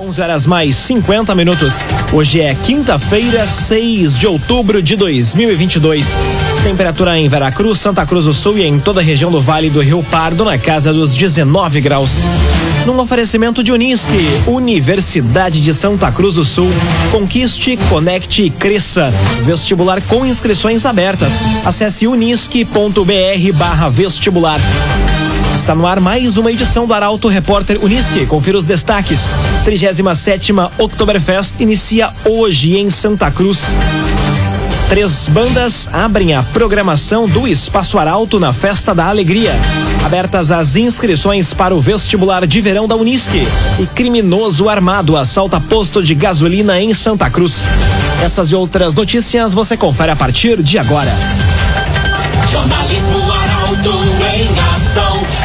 11 horas mais 50 minutos. Hoje é quinta-feira, 6 de outubro de 2022. Temperatura em Veracruz, Santa Cruz do Sul e em toda a região do Vale do Rio Pardo na casa dos 19 graus. Num oferecimento de Unisque, Universidade de Santa Cruz do Sul. Conquiste, conecte e cresça. Vestibular com inscrições abertas. Acesse unisque.br/vestibular. Está no ar mais uma edição do Arauto Repórter Unisque. Confira os destaques. 37 Oktoberfest inicia hoje em Santa Cruz. Três bandas abrem a programação do Espaço Arauto na Festa da Alegria. Abertas as inscrições para o vestibular de verão da Unisque. E criminoso armado assalta posto de gasolina em Santa Cruz. Essas e outras notícias você confere a partir de agora. Jornalismo.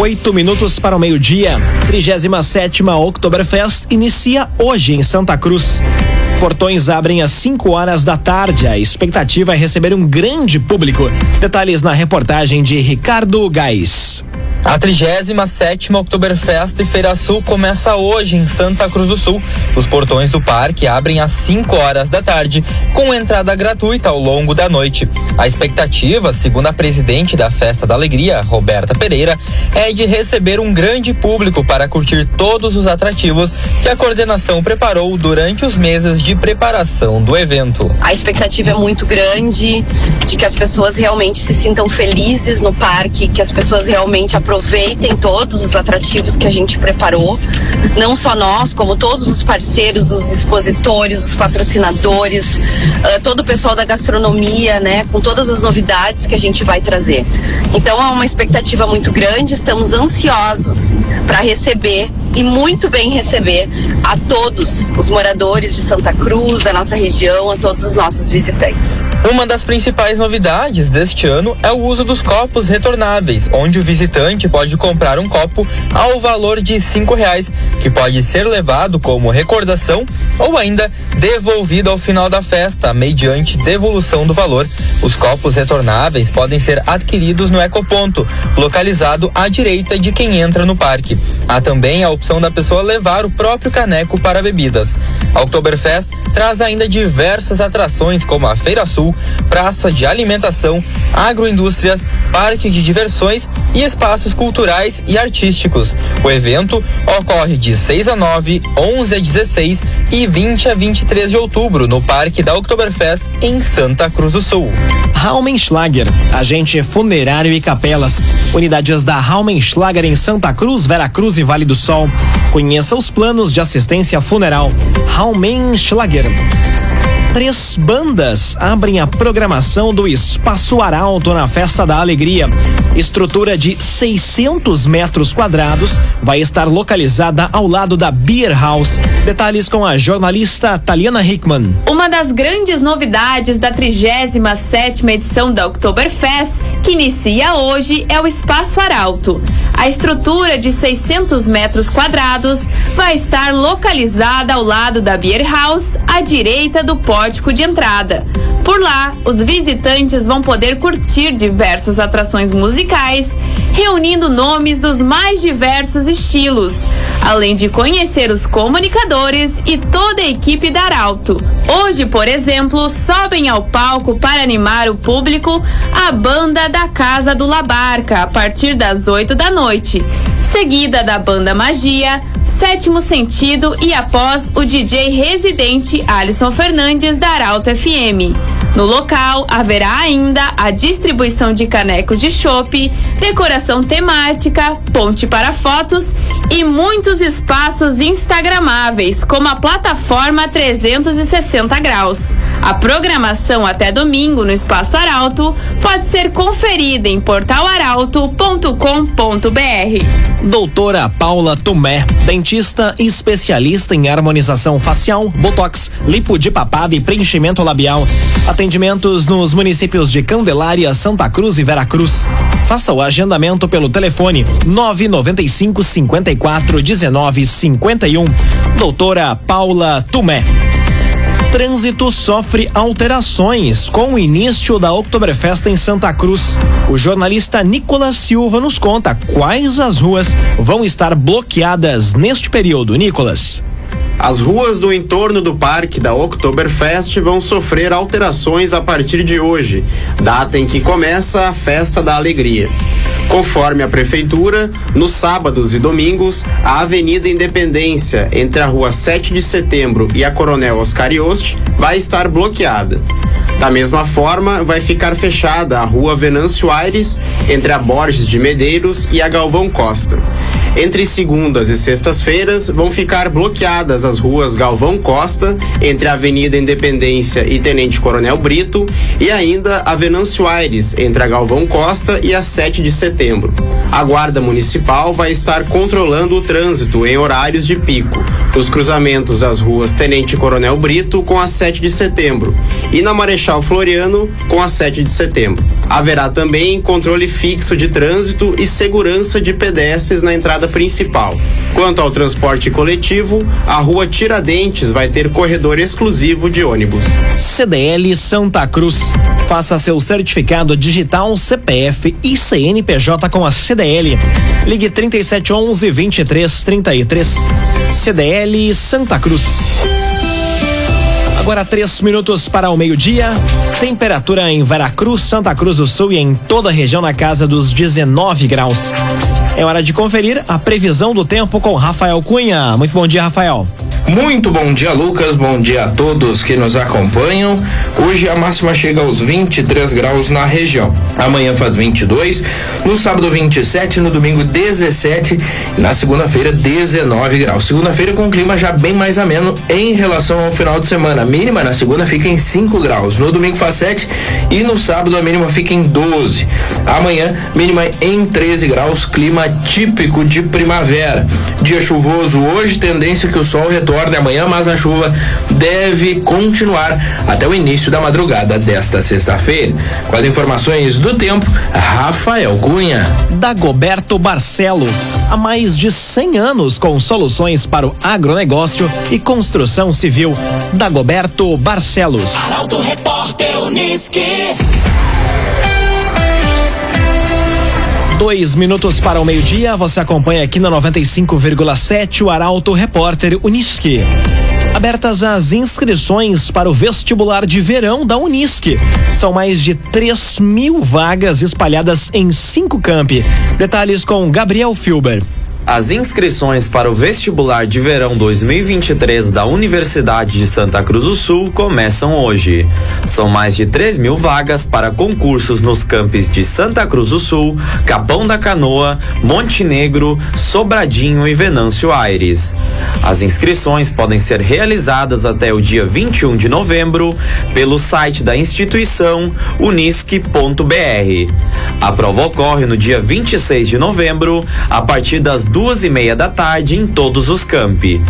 Oito minutos para o meio-dia. 37 Oktoberfest inicia hoje em Santa Cruz. Portões abrem às 5 horas da tarde. A expectativa é receber um grande público. Detalhes na reportagem de Ricardo Gás. A 37 Oktoberfest Feira Sul começa hoje em Santa Cruz do Sul. Os portões do parque abrem às 5 horas da tarde, com entrada gratuita ao longo da noite. A expectativa, segundo a presidente da Festa da Alegria, Roberta Pereira, é de receber um grande público para curtir todos os atrativos que a coordenação preparou durante os meses de preparação do evento. A expectativa é muito grande de que as pessoas realmente se sintam felizes no parque, que as pessoas realmente aproveitem todos os atrativos que a gente preparou, não só nós, como todos os parceiros, os expositores, os patrocinadores, uh, todo o pessoal da gastronomia, né, com todas as novidades que a gente vai trazer. Então é uma expectativa muito grande, estamos ansiosos para receber e muito bem receber a todos os moradores de Santa Cruz, da nossa região, a todos os nossos visitantes. Uma das principais novidades deste ano é o uso dos copos retornáveis, onde o visitante pode comprar um copo ao valor de cinco reais, que pode ser levado como recordação ou ainda devolvido ao final da festa, mediante devolução do valor. Os copos retornáveis podem ser adquiridos no Ecoponto, localizado à direita de quem entra no parque. Há também a opção da pessoa levar o próprio caneco para bebidas. A Oktoberfest traz ainda diversas atrações como a Feira Sul, praça de alimentação, agroindústrias, parque de diversões e espaços culturais e artísticos. O evento ocorre de 6 a 9, 11 a 16 e 20 a 23 de outubro no Parque da Oktoberfest em Santa Cruz do Sul. Raumenschlager, agente funerário e capelas. Unidades da Raumenschlager em Santa Cruz, Veracruz e Vale do Sol. Conheça os planos de assistência funeral. Raumenschlager. Três bandas abrem a programação do Espaço Arauto na Festa da Alegria. Estrutura de 600 metros quadrados vai estar localizada ao lado da Beer House. Detalhes com a jornalista Taliana Hickman. Uma das grandes novidades da 37 edição da Oktoberfest, que inicia hoje, é o Espaço Arauto. A estrutura de 600 metros quadrados vai estar localizada ao lado da Beer House, à direita do pórtico de entrada. Por lá, os visitantes vão poder curtir diversas atrações musicais, reunindo nomes dos mais diversos estilos, além de conhecer os comunicadores e toda a equipe da Arauto. Hoje, por exemplo, sobem ao palco para animar o público a banda da Casa do Labarca a partir das 8 da noite, seguida da banda Magia, Sétimo Sentido e após o DJ residente Alisson Fernandes da Arauto FM. No local, haverá ainda a distribuição de canecos de chopp, decoração temática, ponte para fotos e muitos espaços instagramáveis, como a plataforma 360 graus. A programação até domingo no Espaço Arauto pode ser conferida em portalaralto.com.br. Doutora Paula Tomé, dentista especialista em harmonização facial, botox, lipo de papada e preenchimento labial. Atendimentos nos municípios de Candelária, Santa Cruz e Veracruz. Faça o agendamento pelo telefone 995 54 19 51. Doutora Paula Tumé. Trânsito sofre alterações com o início da Oktoberfest em Santa Cruz. O jornalista Nicolas Silva nos conta quais as ruas vão estar bloqueadas neste período. Nicolas. As ruas do entorno do parque da Oktoberfest vão sofrer alterações a partir de hoje, data em que começa a Festa da Alegria. Conforme a prefeitura, nos sábados e domingos, a Avenida Independência, entre a Rua 7 de Setembro e a Coronel Oscar Yost, vai estar bloqueada. Da mesma forma, vai ficar fechada a Rua Venâncio Aires, entre a Borges de Medeiros e a Galvão Costa. Entre segundas e sextas-feiras vão ficar bloqueadas as ruas Galvão Costa, entre a Avenida Independência e Tenente Coronel Brito, e ainda a Venâncio Aires, entre a Galvão Costa e a 7 de setembro. A Guarda Municipal vai estar controlando o trânsito em horários de pico, nos cruzamentos das ruas Tenente Coronel Brito com a 7 de setembro e na Marechal Floriano com a 7 de setembro. Haverá também controle fixo de trânsito e segurança de pedestres na entrada principal. Quanto ao transporte coletivo, a rua Tiradentes vai ter corredor exclusivo de ônibus. CDL Santa Cruz. Faça seu certificado digital CPF e CNPJ com a CDL. Ligue 3711 2333. CDL Santa Cruz. Agora três minutos para o meio-dia. Temperatura em Veracruz, Santa Cruz do Sul e em toda a região na casa dos 19 graus. É hora de conferir a previsão do tempo com Rafael Cunha. Muito bom dia, Rafael. Muito bom dia, Lucas. Bom dia a todos que nos acompanham. Hoje a máxima chega aos 23 graus na região. Amanhã faz 22, no sábado 27, no domingo 17 e na segunda-feira 19 graus. Segunda-feira com clima já bem mais ameno em relação ao final de semana. A mínima na segunda fica em 5 graus, no domingo faz 7 e no sábado a mínima fica em 12. Amanhã mínima em 13 graus, clima típico de primavera. Dia chuvoso hoje, tendência que o sol retorne amanhã, mas a chuva deve continuar até o início da madrugada desta sexta-feira. Com as informações do tempo, Rafael Cunha. Dagoberto Barcelos, há mais de 100 anos com soluções para o agronegócio e construção civil. Dagoberto Barcelos. Arauto Repórter Uniski. Dois minutos para o meio-dia, você acompanha aqui na 95,7 o Arauto Repórter Unisque. Abertas as inscrições para o vestibular de verão da Unisque. São mais de 3 mil vagas espalhadas em cinco campi. Detalhes com Gabriel Filber. As inscrições para o vestibular de verão 2023 da Universidade de Santa Cruz do Sul começam hoje. São mais de 3 mil vagas para concursos nos campos de Santa Cruz do Sul, Capão da Canoa, Montenegro, Sobradinho e Venâncio Aires. As inscrições podem ser realizadas até o dia 21 de novembro pelo site da instituição unisque.br. A prova ocorre no dia 26 de novembro, a partir das duas e meia da tarde em todos os campi.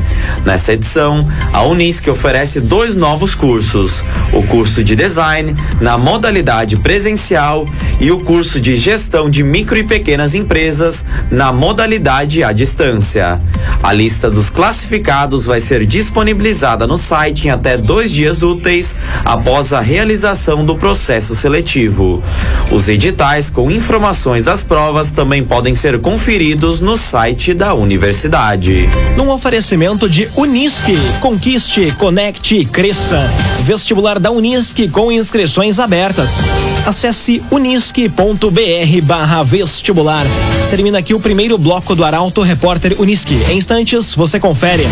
Nessa edição, a Unisque oferece dois novos cursos: o curso de design na modalidade presencial e o curso de gestão de micro e pequenas empresas na modalidade à distância. A lista dos classificados vai ser disponibilizada no site em até dois dias úteis após a realização do processo seletivo. Os editais com informações das provas também podem ser conferidos no site da universidade. Num oferecimento de Unisque, conquiste, conecte e cresça. Vestibular da Unisque com inscrições abertas. Acesse unisque.br barra vestibular. Termina aqui o primeiro bloco do Arauto Repórter Unisque. Em instantes, você confere.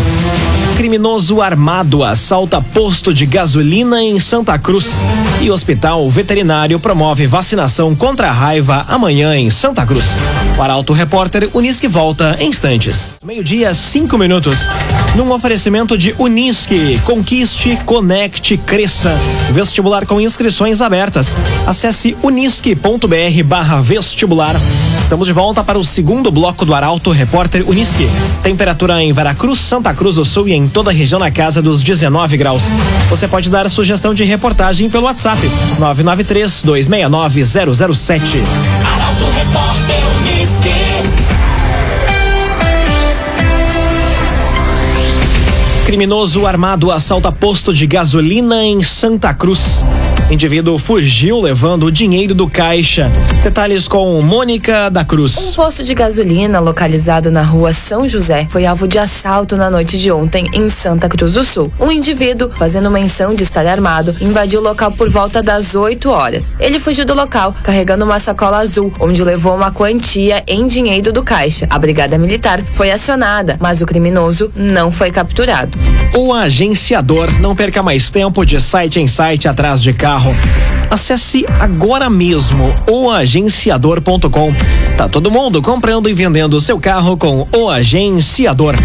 Criminoso armado assalta posto de gasolina em Santa Cruz. E hospital veterinário promove vacinação contra a raiva amanhã em Santa Cruz. O Arauto Repórter Unisque volta em instantes. Meio-dia, cinco minutos. Num oferecimento de Unisque, conquiste, conecte, cresça. Vestibular com inscrições abertas. Acesse unisque.br barra vestibular. Estamos de volta para o segundo bloco do Arauto Repórter Unisque. Temperatura em Veracruz, Santa Cruz do Sul e em toda a região na casa dos 19 graus. Você pode dar sugestão de reportagem pelo WhatsApp 993 269 007. Arauto Repórter Unisque. Criminoso armado assalta posto de gasolina em Santa Cruz. Indivíduo fugiu levando o dinheiro do caixa. Detalhes com Mônica da Um Cruz. posto de gasolina localizado na rua São José foi alvo de assalto na noite de ontem em Santa Cruz do Sul. Um indivíduo, fazendo menção de estar armado, invadiu o local por volta das 8 horas. Ele fugiu do local carregando uma sacola azul, onde levou uma quantia em dinheiro do caixa. A brigada militar foi acionada, mas o criminoso não foi capturado. O agenciador. Não perca mais tempo de site em site atrás de carro. Acesse agora mesmo oagenciador.com. Tá todo mundo comprando e vendendo seu carro com o agenciador.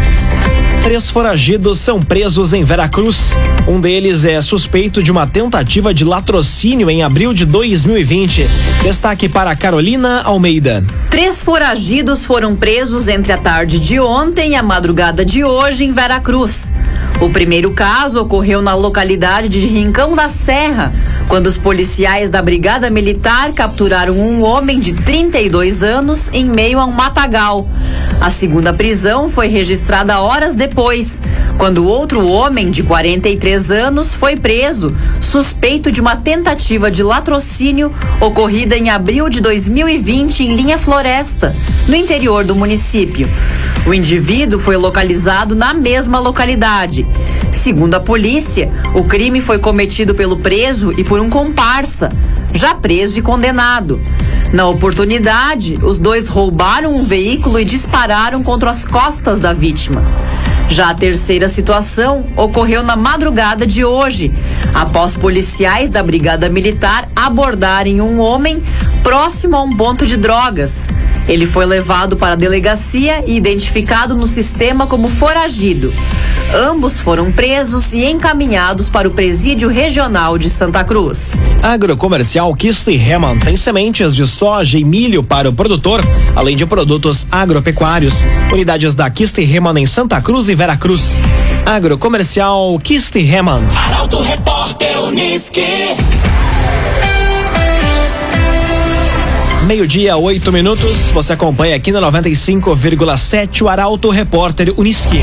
Três foragidos são presos em Veracruz. Um deles é suspeito de uma tentativa de latrocínio em abril de 2020. Destaque para Carolina Almeida. Três foragidos foram presos entre a tarde de ontem e a madrugada de hoje em Veracruz. O primeiro caso ocorreu na localidade de Rincão da Serra, quando os policiais da Brigada Militar capturaram um homem de 32 anos em meio a um matagal. A segunda prisão foi registrada horas depois, quando outro homem de 43 anos foi preso, suspeito de uma tentativa de latrocínio ocorrida em abril de 2020 em Linha Floresta, no interior do município. O indivíduo foi localizado na mesma localidade. Segundo a polícia, o crime foi cometido pelo preso e por um comparsa, já preso e condenado. Na oportunidade, os dois roubaram um veículo e dispararam contra as costas da vítima. Já a terceira situação ocorreu na madrugada de hoje, após policiais da Brigada Militar abordarem um homem próximo a um ponto de drogas. Ele foi levado para a delegacia e identificado no sistema como foragido. Ambos foram presos e encaminhados para o presídio regional de Santa Cruz. Agrocomercial Kiste Heman tem sementes de soja e milho para o produtor, além de produtos agropecuários. Unidades da Kiste Heman em Santa Cruz e Veracruz. Agrocomercial Kiste Heman. Arauto Repórter Unisque. Meio-dia, oito minutos. Você acompanha aqui na 95,7 o Arauto Repórter Uniski.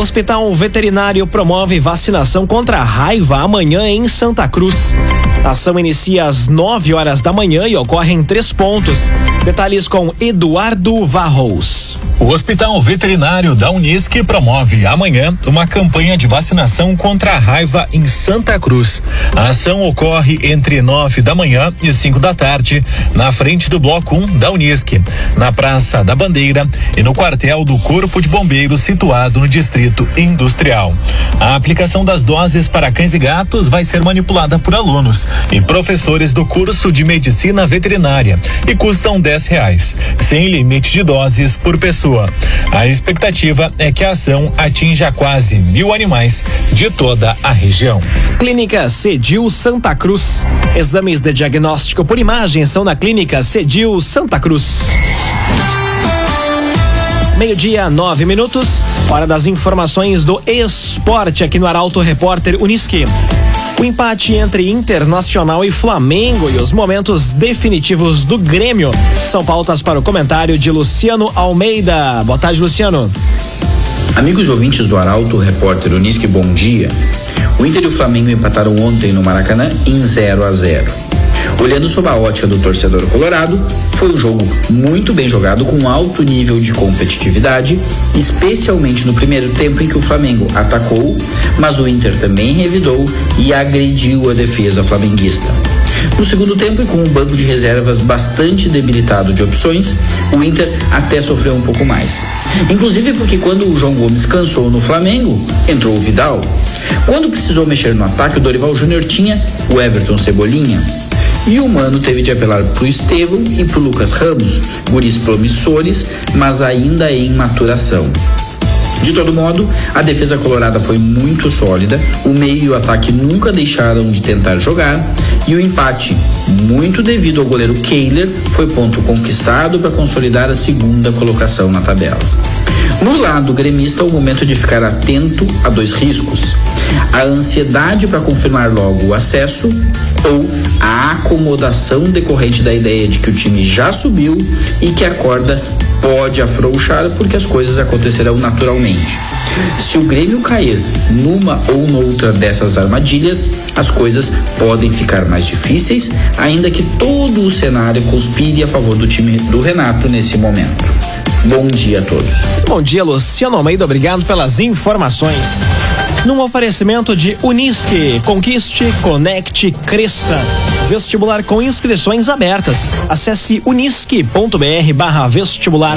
Hospital Veterinário promove vacinação contra a raiva amanhã em Santa Cruz. A ação inicia às 9 horas da manhã e ocorre em três pontos. Detalhes com Eduardo Varros. O Hospital Veterinário da Unisque promove amanhã uma campanha de vacinação contra a raiva em Santa Cruz. A ação ocorre entre 9 da manhã e 5 da tarde, na frente do Bloco 1 da Unisque, na Praça da Bandeira e no quartel do Corpo de Bombeiros situado no Distrito Industrial. A aplicação das doses para cães e gatos vai ser manipulada por alunos e professores do curso de medicina veterinária e custam 10 reais, sem limite de doses por pessoa. A expectativa é que a ação atinja quase mil animais de toda a região. Clínica Cedil Santa Cruz. Exames de diagnóstico por imagem são na Clínica Cedil Santa Cruz. Meio-dia, nove minutos. Hora das informações do esporte aqui no Arauto Repórter Uniski. O empate entre Internacional e Flamengo e os momentos definitivos do Grêmio são pautas para o comentário de Luciano Almeida. Boa tarde, Luciano. Amigos ouvintes do Arauto, repórter Unisque, bom dia. O Inter e o Flamengo empataram ontem no Maracanã em 0 a 0. Olhando sob a ótica do torcedor colorado, foi um jogo muito bem jogado com alto nível de competitividade, especialmente no primeiro tempo em que o Flamengo atacou, mas o Inter também revidou e agrediu a defesa flamenguista. No segundo tempo, e com um banco de reservas bastante debilitado de opções, o Inter até sofreu um pouco mais. Inclusive porque quando o João Gomes cansou no Flamengo, entrou o Vidal. Quando precisou mexer no ataque, o Dorival Júnior tinha o Everton Cebolinha. E o Mano teve de apelar pro Estevão e pro Lucas Ramos, guris promissores, mas ainda em maturação. De todo modo, a defesa colorada foi muito sólida, o meio e o ataque nunca deixaram de tentar jogar e o empate, muito devido ao goleiro Kehler, foi ponto conquistado para consolidar a segunda colocação na tabela. No lado gremista, o momento de ficar atento a dois riscos: a ansiedade para confirmar logo o acesso ou a acomodação decorrente da ideia de que o time já subiu e que a corda pode afrouxar porque as coisas acontecerão naturalmente. Se o Grêmio cair numa ou noutra dessas armadilhas, as coisas podem ficar mais difíceis, ainda que todo o cenário conspire a favor do time do Renato nesse momento. Bom dia a todos. Bom dia, Luciano Almeida. Obrigado pelas informações. Num oferecimento de Unisque, conquiste, conecte, cresça. Vestibular com inscrições abertas. Acesse unisque.br barra vestibular.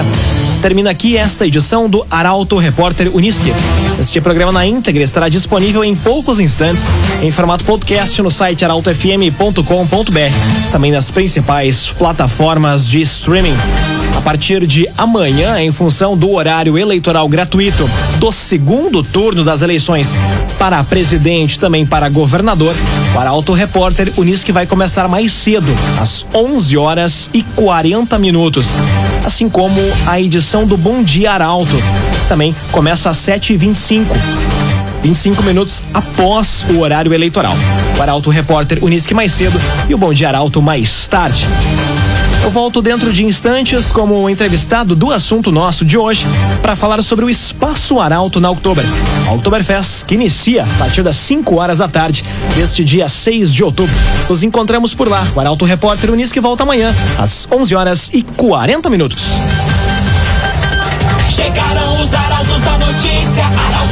Termina aqui esta edição do Arauto Repórter Unisque. Este programa na íntegra estará disponível em poucos instantes em formato podcast no site arautofm.com.br, também nas principais plataformas de streaming. A partir de amanhã, em função do horário eleitoral gratuito do segundo turno das eleições para presidente, também para governador, o Arauto Repórter Unisque vai começar mais cedo, às 11 horas e 40 minutos, assim como a edição do Bom Dia Arauto, também começa às 7h25. 25 minutos após o horário eleitoral. O Arauto Repórter Unisque mais cedo e o Bom Dia Arauto mais tarde. Eu volto dentro de instantes como entrevistado do assunto nosso de hoje para falar sobre o Espaço Arauto na Oktober. A Oktoberfest que inicia a partir das 5 horas da tarde deste dia 6 de outubro. Nos encontramos por lá. O Arauto Repórter Unisque volta amanhã às 11 horas e 40 minutos. Chegaram os arautos da notícia. Arauto.